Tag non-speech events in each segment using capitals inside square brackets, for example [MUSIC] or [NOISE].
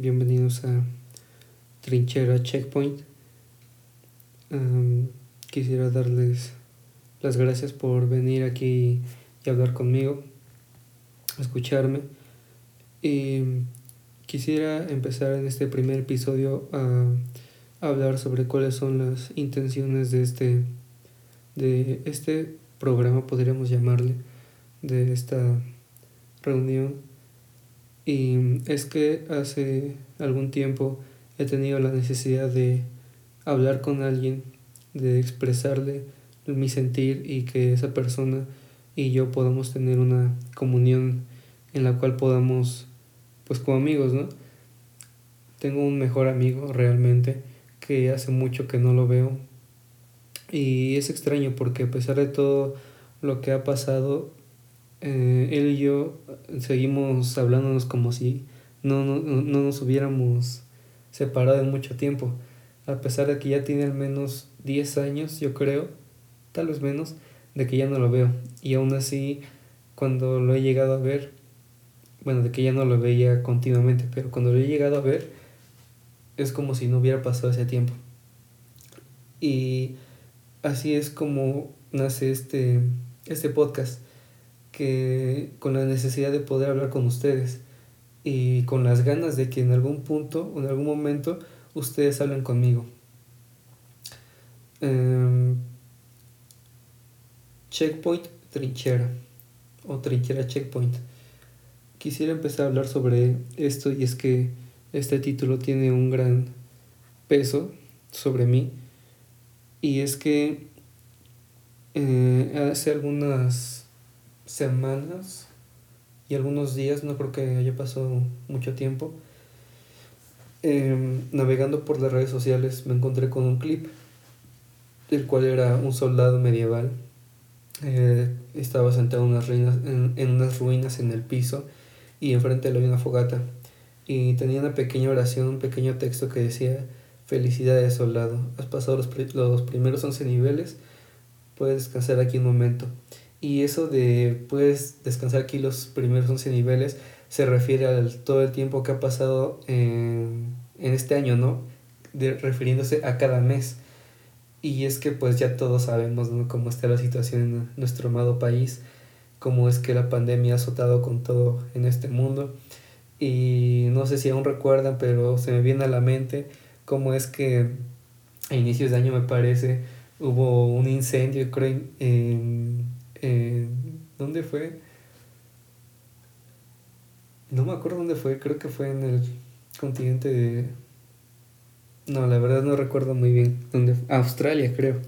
bienvenidos a Trinchera Checkpoint. quisiera darles las gracias por venir aquí y hablar conmigo, escucharme. Y quisiera empezar en este primer episodio a hablar sobre cuáles son las intenciones de este, de este programa, podríamos llamarle, de esta reunión y es que hace algún tiempo he tenido la necesidad de hablar con alguien, de expresarle mi sentir y que esa persona y yo podamos tener una comunión en la cual podamos, pues como amigos, ¿no? Tengo un mejor amigo realmente que hace mucho que no lo veo y es extraño porque a pesar de todo lo que ha pasado, eh, él y yo seguimos hablándonos como si no, no, no nos hubiéramos separado en mucho tiempo. A pesar de que ya tiene al menos 10 años, yo creo, tal vez menos, de que ya no lo veo. Y aún así, cuando lo he llegado a ver, bueno, de que ya no lo veía continuamente, pero cuando lo he llegado a ver, es como si no hubiera pasado ese tiempo. Y así es como nace este, este podcast que con la necesidad de poder hablar con ustedes y con las ganas de que en algún punto o en algún momento ustedes hablen conmigo. Em, checkpoint trinchera o trinchera checkpoint. Quisiera empezar a hablar sobre esto y es que este título tiene un gran peso sobre mí y es que eh, hace algunas semanas y algunos días, no creo que haya pasado mucho tiempo, em, navegando por las redes sociales me encontré con un clip, el cual era un soldado medieval. Eh, estaba sentado en unas, ruinas, en, unas ruinas en el piso y enfrente le había una fogata. Y tenía una pequeña oración, un pequeño texto que decía, felicidades soldado, has pasado los, los primeros 11 niveles, puedes descansar aquí un momento. Y eso de puedes descansar aquí los primeros 11 niveles se refiere al todo el tiempo que ha pasado en, en este año, ¿no? De, refiriéndose a cada mes. Y es que pues ya todos sabemos ¿no? cómo está la situación en nuestro amado país, cómo es que la pandemia ha azotado con todo en este mundo. Y no sé si aún recuerdan, pero se me viene a la mente cómo es que a inicios de año me parece hubo un incendio, creo, en eh, ¿Dónde fue? No me acuerdo dónde fue, creo que fue en el continente de... No, la verdad no recuerdo muy bien dónde Australia, creo.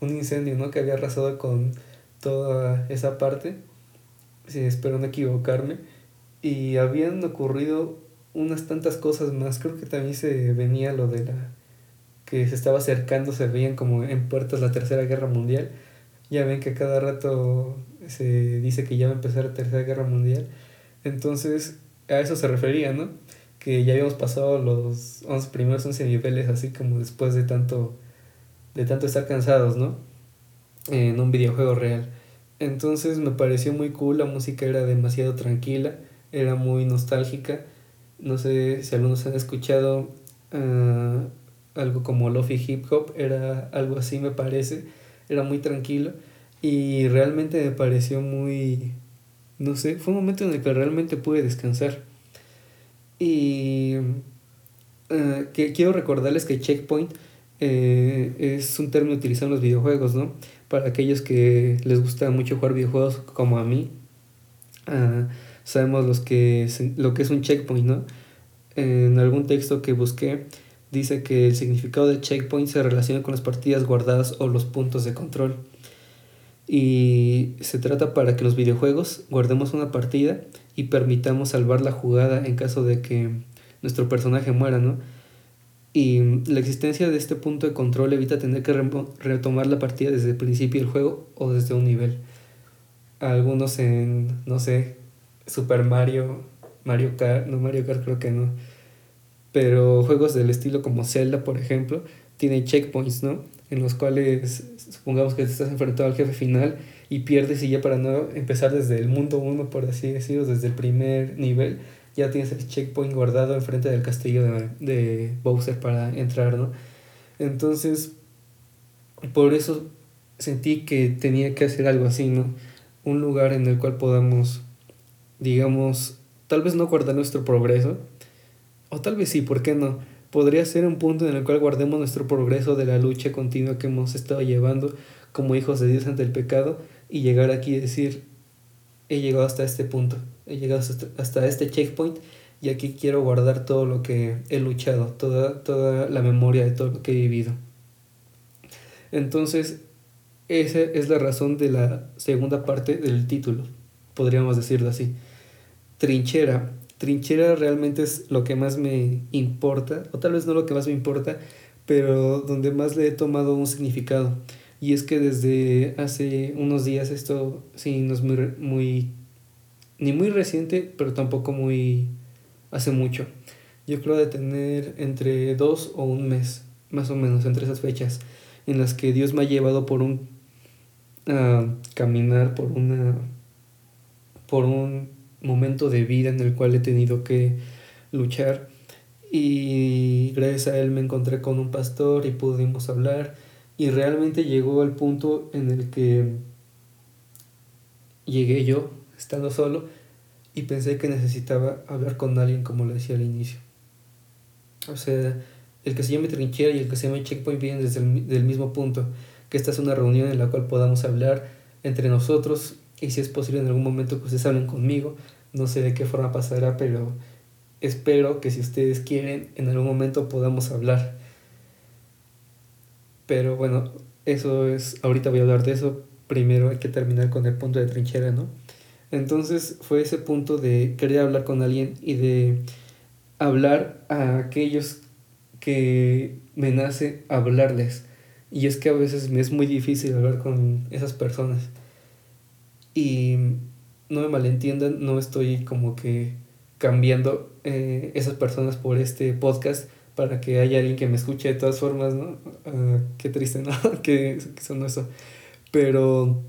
Un incendio, ¿no? Que había arrasado con toda esa parte. Sí, espero no equivocarme. Y habían ocurrido unas tantas cosas más. Creo que también se venía lo de la... que se estaba acercando, se veían como en puertas la Tercera Guerra Mundial ya ven que cada rato se dice que ya va a empezar la Tercera Guerra Mundial. Entonces, a eso se refería, ¿no? Que ya habíamos pasado los 11 primeros 11 niveles, así como después de tanto, de tanto estar cansados, ¿no? En un videojuego real. Entonces me pareció muy cool, la música era demasiado tranquila, era muy nostálgica. No sé si algunos han escuchado uh, algo como Lofi Hip Hop, era algo así me parece era muy tranquilo y realmente me pareció muy, no sé, fue un momento en el que realmente pude descansar. Y uh, que quiero recordarles que checkpoint eh, es un término utilizado en los videojuegos, ¿no? Para aquellos que les gusta mucho jugar videojuegos como a mí, uh, sabemos los que, lo que es un checkpoint, ¿no? En algún texto que busqué, dice que el significado de checkpoint se relaciona con las partidas guardadas o los puntos de control. Y se trata para que los videojuegos guardemos una partida y permitamos salvar la jugada en caso de que nuestro personaje muera, ¿no? Y la existencia de este punto de control evita tener que retomar la partida desde el principio del juego o desde un nivel. Algunos en, no sé, Super Mario, Mario Kart, no Mario Kart creo que no pero juegos del estilo como Zelda, por ejemplo, tienen checkpoints, ¿no? En los cuales supongamos que te estás enfrentado al jefe final y pierdes y ya para no empezar desde el mundo 1, por así decirlo, desde el primer nivel, ya tienes el checkpoint guardado enfrente del castillo de, de Bowser para entrar, ¿no? Entonces, por eso sentí que tenía que hacer algo así, ¿no? Un lugar en el cual podamos, digamos, tal vez no guardar nuestro progreso, o tal vez sí, ¿por qué no? Podría ser un punto en el cual guardemos nuestro progreso de la lucha continua que hemos estado llevando como hijos de Dios ante el pecado y llegar aquí y decir, he llegado hasta este punto, he llegado hasta, este checkpoint y aquí quiero guardar todo lo que he luchado, toda, toda la memoria de todo lo que he vivido. Entonces, esa es la razón de la segunda parte del título, podríamos decirlo así. Trinchera. Trinchera realmente es lo que más me importa, o tal vez no lo que más me importa, pero donde más le he tomado un significado. Y es que desde hace unos días esto sí no es muy, muy ni muy reciente, pero tampoco muy hace mucho. Yo creo de tener entre dos o un mes, más o menos, entre esas fechas, en las que Dios me ha llevado por un caminar, por una por un momento de vida en el cual he tenido que luchar y gracias a él me encontré con un pastor y pudimos hablar y realmente llegó al punto en el que llegué yo, estando solo, y pensé que necesitaba hablar con alguien como lo decía al inicio. O sea, el que se llame trinchera y el que se llame checkpoint vienen desde el del mismo punto, que esta es una reunión en la cual podamos hablar entre nosotros y si es posible en algún momento que ustedes hablen conmigo, no sé de qué forma pasará, pero espero que si ustedes quieren en algún momento podamos hablar pero bueno, eso es, ahorita voy a hablar de eso, primero hay que terminar con el punto de trinchera, ¿no? Entonces fue ese punto de querer hablar con alguien y de hablar a aquellos que me nace hablarles. Y es que a veces me es muy difícil hablar con esas personas. Y no me malentiendan, no estoy como que cambiando eh, esas personas por este podcast, para que haya alguien que me escuche de todas formas, ¿no? Ah, qué triste, ¿no? [LAUGHS] que, son eso. Pero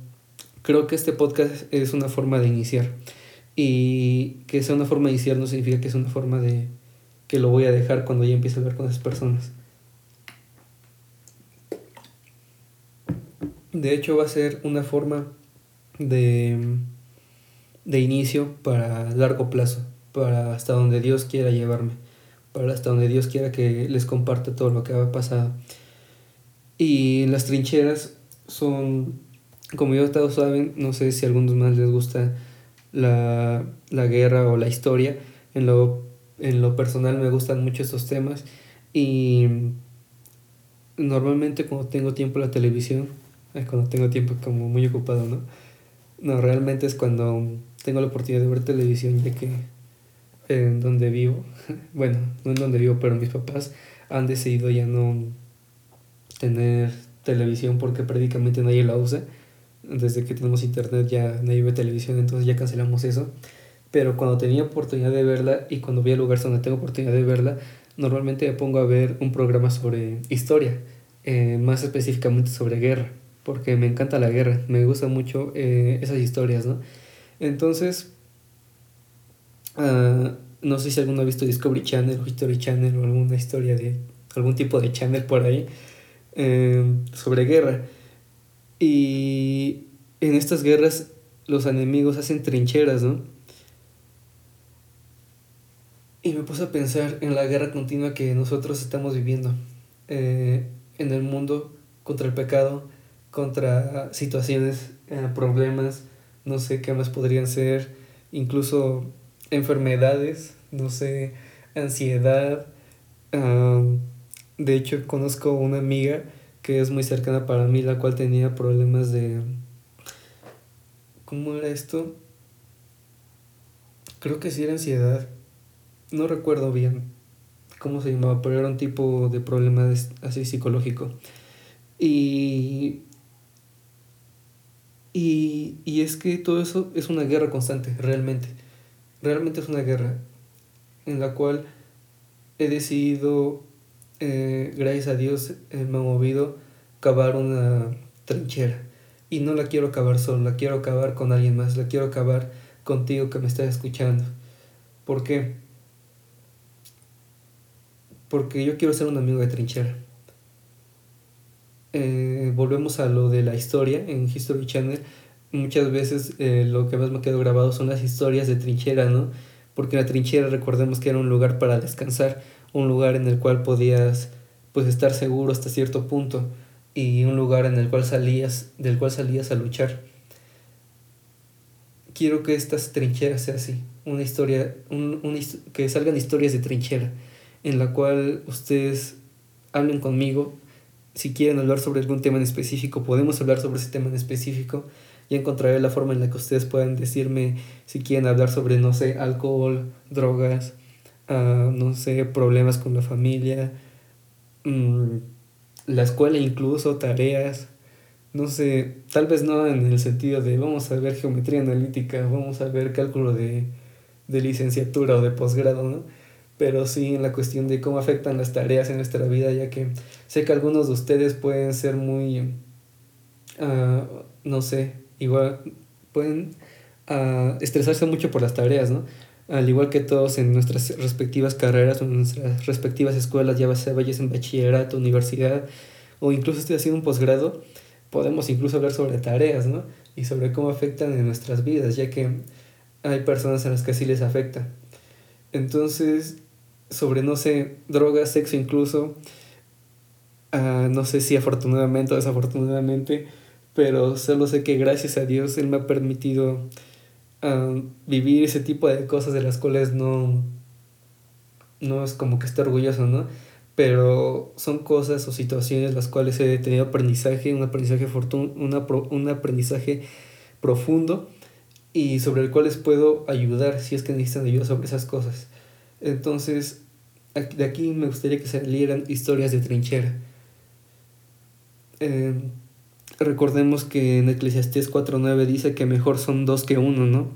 creo que este podcast es una forma de iniciar. Y que sea una forma de iniciar no significa que es una forma de que lo voy a dejar cuando ya empiece a hablar con esas personas. De hecho va a ser una forma de, de inicio para largo plazo, para hasta donde Dios quiera llevarme para hasta donde Dios quiera que les comparte todo lo que ha pasado. Y las trincheras son, como ya todos saben, no sé si a algunos más les gusta la, la guerra o la historia. En lo, en lo personal me gustan mucho estos temas y normalmente cuando tengo tiempo en la televisión, cuando tengo tiempo como muy ocupado, ¿no? No, realmente es cuando tengo la oportunidad de ver televisión ya que en donde vivo, [LAUGHS] bueno, no en donde vivo, pero mis papás han decidido ya no tener televisión porque prácticamente nadie la usa. Desde que tenemos internet ya nadie ve televisión, entonces ya cancelamos eso. Pero cuando tenía oportunidad de verla y cuando voy a lugares donde tengo oportunidad de verla, normalmente me pongo a ver un programa sobre historia, eh, más específicamente sobre guerra, porque me encanta la guerra, me gustan mucho eh, esas historias, ¿no? Entonces, Ah, no sé si alguno ha visto Discovery Channel o History Channel o alguna historia de algún tipo de channel por ahí em, sobre guerra. Y en estas guerras los enemigos hacen trincheras, ¿no? Y me puse a pensar en la guerra continua que nosotros estamos viviendo eh, en el mundo contra el pecado, contra situaciones, eh, problemas, no sé qué más podrían ser, incluso enfermedades, no sé, ansiedad. de hecho, conozco una amiga que es muy cercana para mí, la cual tenía problemas de... ¿Cómo era esto? Creo que sí era ansiedad. No recuerdo bien cómo se llamaba, pero era un tipo de problema así psicológico. Y, y, y es que todo eso es una guerra constante, realmente realmente es una guerra en la cual he decidido, eh, gracias a Dios, eh, me ha movido cavar una trinchera. Y no la quiero cavar solo, la quiero cavar con alguien más, la quiero cavar contigo que me estás escuchando. ¿Por qué? Porque yo quiero ser un amigo de trinchera. Eh, volvemos a lo de la historia en History Channel. Muchas veces eh, lo que más me quedó grabado son las historias de trinchera, ¿no? Porque la trinchera recordemos que era un lugar para descansar, un lugar en el cual podías pues estar seguro hasta cierto punto y un lugar en el cual salías, del cual salías a luchar. Quiero que estas trincheras sea así, una historia, un, que salgan historias de trinchera, en la cual ustedes hablen conmigo, si quieren hablar sobre algún tema en específico, podemos hablar sobre ese tema en específico. Y encontraré la forma en la que ustedes puedan decirme si quieren hablar sobre, no sé, alcohol, drogas, uh, no sé, problemas con la familia, um, la escuela incluso, tareas, no sé, tal vez no en el sentido de vamos a ver geometría analítica, vamos a ver cálculo de, de licenciatura o de posgrado, ¿no? Pero sí en la cuestión de cómo afectan las tareas en nuestra vida, ya que sé que algunos de ustedes pueden ser muy, uh, no sé, igual pueden uh, estresarse mucho por las tareas, ¿no? Al igual que todos en nuestras respectivas carreras en nuestras respectivas escuelas, ya sea vayas en bachillerato, universidad o incluso esté haciendo un posgrado, podemos incluso hablar sobre tareas, ¿no? Y sobre cómo afectan en nuestras vidas, ya que hay personas a las que sí les afecta. Entonces, sobre, no sé, drogas, sexo incluso. Uh, no sé si afortunadamente o desafortunadamente, pero solo sé que gracias a Dios Él me ha permitido uh, vivir ese tipo de cosas de las cuales no, no es como que esté orgulloso, ¿no? Pero son cosas o situaciones las cuales he tenido aprendizaje, un aprendizaje, fortun una un aprendizaje profundo y sobre el cual les puedo ayudar si es que necesitan ayuda sobre esas cosas. Entonces, de aquí me gustaría que salieran historias de trinchera. Eh, recordemos que en Eclesiastés 4.9 dice que mejor son dos que uno, ¿no?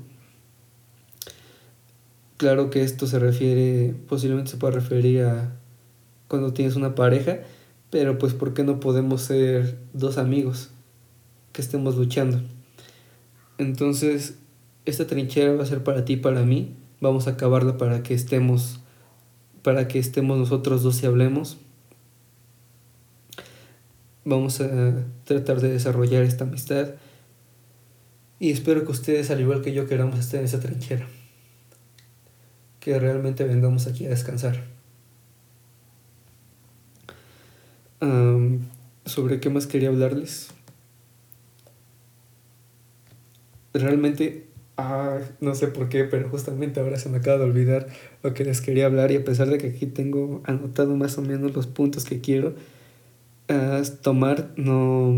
Claro que esto se refiere, posiblemente se pueda referir a cuando tienes una pareja, pero pues ¿por qué no podemos ser dos amigos que estemos luchando? Entonces, esta trinchera va a ser para ti y para mí, vamos a acabarla para que estemos para que estemos nosotros dos y hablemos. Vamos a tratar de desarrollar esta amistad y espero que ustedes, al igual que yo, queramos estar en esa trinchera. Que realmente vengamos aquí a descansar. ¿Sobre qué más quería hablarles? Realmente Ah, no sé por qué, pero justamente ahora se me acaba de olvidar lo que les quería hablar y a pesar de que aquí tengo anotado más o menos los puntos que quiero uh, tomar, no,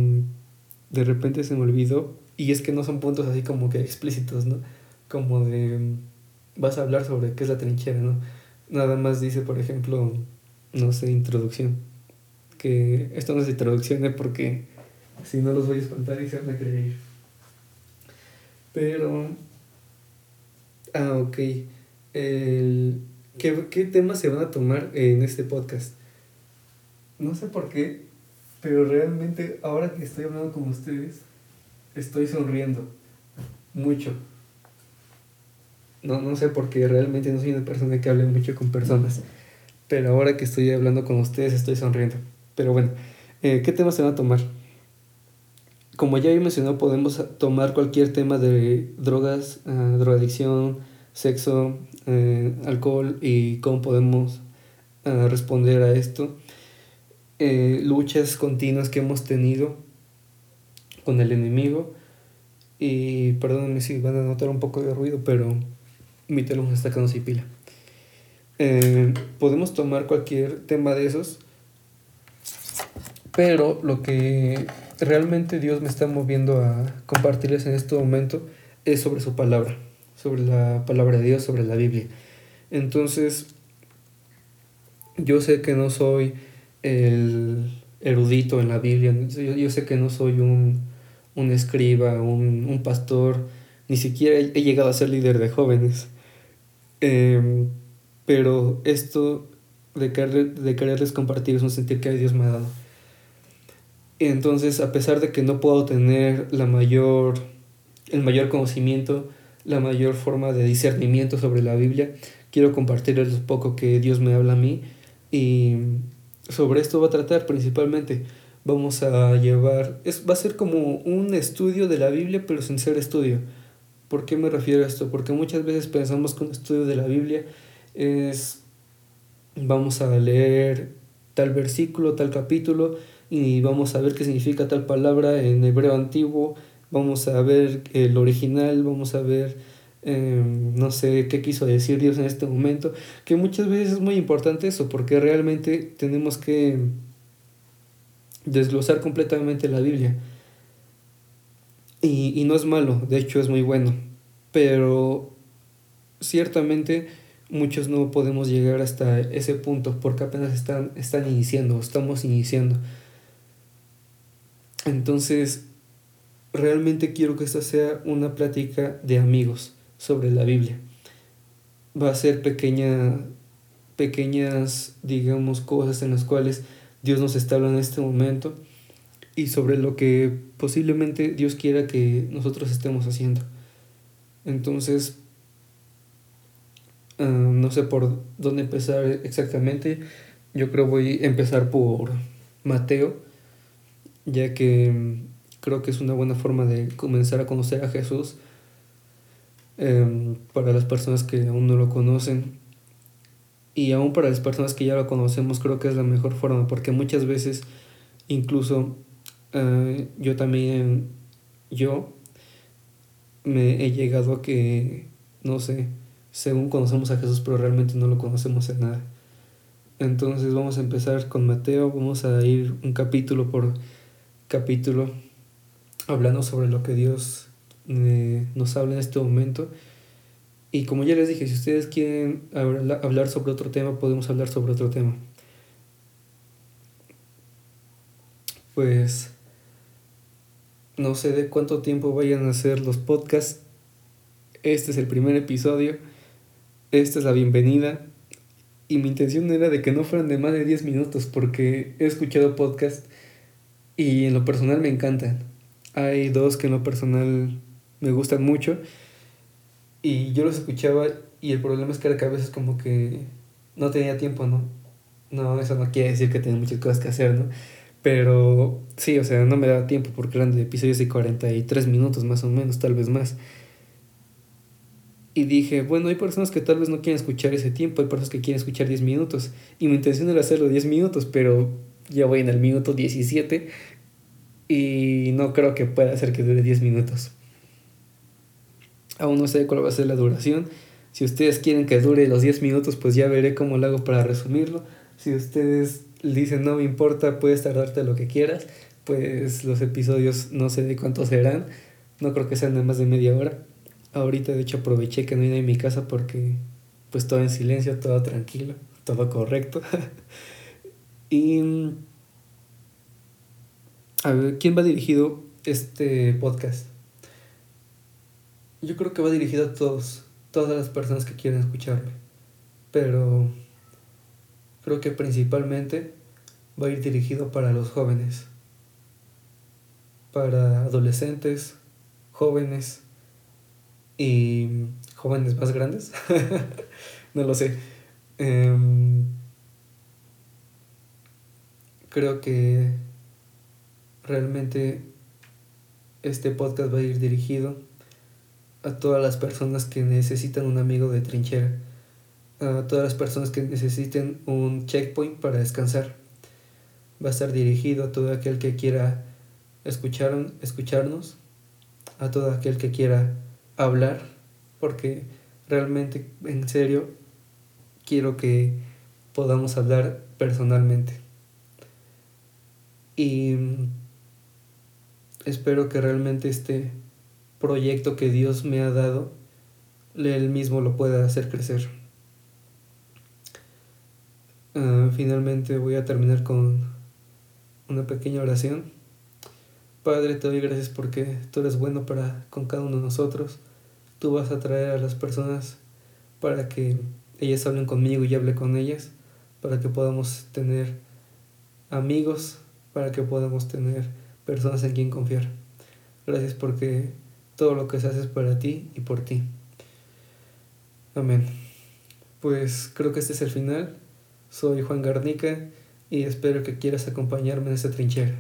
de repente se me olvidó y es que no son puntos así como que explícitos, ¿no? Como de, vas a hablar sobre qué es la trinchera, ¿no? Nada más dice, por ejemplo, no sé, introducción. Que esto no es introducción, ¿eh? porque si no los voy a espantar y se van a creer. Pero Ah, ok. El, ¿qué, ¿Qué temas se van a tomar en este podcast? No sé por qué, pero realmente ahora que estoy hablando con ustedes, estoy sonriendo mucho. No, no sé por qué, realmente no soy una persona que hable mucho con personas, pero ahora que estoy hablando con ustedes estoy sonriendo. Pero bueno, eh, ¿qué temas se van a tomar? Como ya he mencionado, podemos tomar cualquier tema de drogas, uh, drogadicción, sexo, eh, alcohol y cómo podemos uh, responder a esto. Eh, luchas continuas que hemos tenido con el enemigo. Y perdónenme si van a notar un poco de ruido, pero mi teléfono está quedando sin pila. podemos tomar cualquier tema de esos, pero lo que realmente Dios me está moviendo a compartirles en este momento es sobre su palabra, sobre la palabra de Dios, sobre la Biblia. Entonces, yo sé que no soy el erudito en la Biblia, yo, sé que no soy un, un escriba, un, un, pastor, ni siquiera he, llegado a ser líder de jóvenes. Em, pero esto de, de quererles compartir es un sentir que Dios me ha dado. Entonces, a pesar de que no puedo tener la mayor, el mayor conocimiento, la mayor forma de discernimiento sobre la Biblia. Quiero compartirles lo poco que Dios me habla a mí y sobre esto va a tratar principalmente. Vamos a llevar, es, va a ser como un estudio de la Biblia, pero sin ser estudio. ¿Por qué me refiero a esto? Porque muchas veces pensamos que un estudio de la Biblia es, vamos a leer tal versículo, tal capítulo, y vamos a ver qué significa tal palabra en hebreo antiguo, vamos a ver el original, vamos a ver, em, no sé, qué quiso decir Dios en este momento, que muchas veces es muy importante eso, porque realmente tenemos que desglosar completamente la Biblia. Y, y no es malo, de hecho es muy bueno, pero ciertamente muchos no podemos llegar hasta ese punto porque apenas están, están iniciando, estamos iniciando. Entonces, realmente quiero que esta sea una plática de amigos sobre la Biblia. Va a ser pequeña, pequeñas, digamos, cosas en las cuales Dios nos está hablando en este momento y sobre lo que posiblemente Dios quiera que nosotros estemos haciendo. Entonces, Ah, no sé por dónde empezar exactamente. Yo creo voy a empezar por Mateo, ya que mm, creo que es una buena forma de comenzar a conocer a Jesús em, para las personas que aún no lo conocen. Y aún para las personas que ya lo conocemos, creo que es la mejor forma, porque muchas veces, incluso ah, yo también, yo me he llegado a que, no sé, según conocemos a Jesús, pero realmente no lo conocemos en nada. Entonces vamos a empezar con Mateo, vamos a ir un capítulo por capítulo hablando sobre lo que Dios eh, nos habla en este momento. Y como ya les dije, si ustedes quieren hablar sobre otro tema, podemos hablar sobre otro tema. Pues no sé de cuánto tiempo vayan a hacer los podcasts. Este es el primer episodio esta es la bienvenida. Y mi intención era de que no fueran de más de 10 minutos porque he escuchado podcast y en lo personal me encantan. Hay dos que en lo personal me gustan mucho y yo los escuchaba y el problema es que a veces como que no tenía tiempo, ¿no? No, eso no quiere decir que tenía muchas cosas que hacer, ¿no? Pero sí, o sea, no me daba tiempo porque eran de episodios de 43 minutos más o menos, tal vez más. Y dije, bueno, hay personas que tal vez no quieren escuchar ese tiempo, hay personas que quieren escuchar 10 minutos. Y mi intención era hacerlo 10 minutos, pero ya voy en el minuto 17 y no creo que pueda hacer que dure 10 minutos. Aún no sé cuál va a ser la duración. Si ustedes quieren que dure los 10 minutos, pues ya veré cómo lo hago para resumirlo. Si ustedes dicen no me importa, puedes tardarte lo que quieras, pues los episodios no sé de cuántos serán. No creo que sean de más de media hora. Ahorita de hecho aproveché que no hay en mi casa porque pues todo en silencio, todo tranquilo, todo correcto. [LAUGHS] y a ver, ¿quién va dirigido este podcast? Yo creo que va dirigido a todos, todas las personas que quieren escucharme. Pero creo que principalmente va a ir dirigido para los jóvenes, para adolescentes, jóvenes, y jóvenes más grandes. [LAUGHS] no lo sé. Em, creo que realmente este podcast va a ir dirigido a todas las personas que necesitan un amigo de trinchera, a todas las personas que necesiten un checkpoint para descansar. Va a estar dirigido a todo aquel que quiera escuchar, escucharnos, a todo aquel que quiera hablar porque realmente, en serio, quiero que podamos hablar personalmente. Y espero que realmente este proyecto que Dios me ha dado, Él mismo lo pueda hacer crecer. Ah, finalmente voy a terminar con una pequeña oración. Padre, te doy gracias porque tú eres bueno para con cada uno de nosotros. Tú vas a traer a las personas para que ellas hablen conmigo y hable con ellas, para que podamos tener amigos, para que podamos tener personas en quien confiar. Gracias porque todo lo que se hace es para ti y por ti. Amén. Pues creo que este es el final. Soy Juan Garnica y espero que quieras acompañarme en esta trinchera.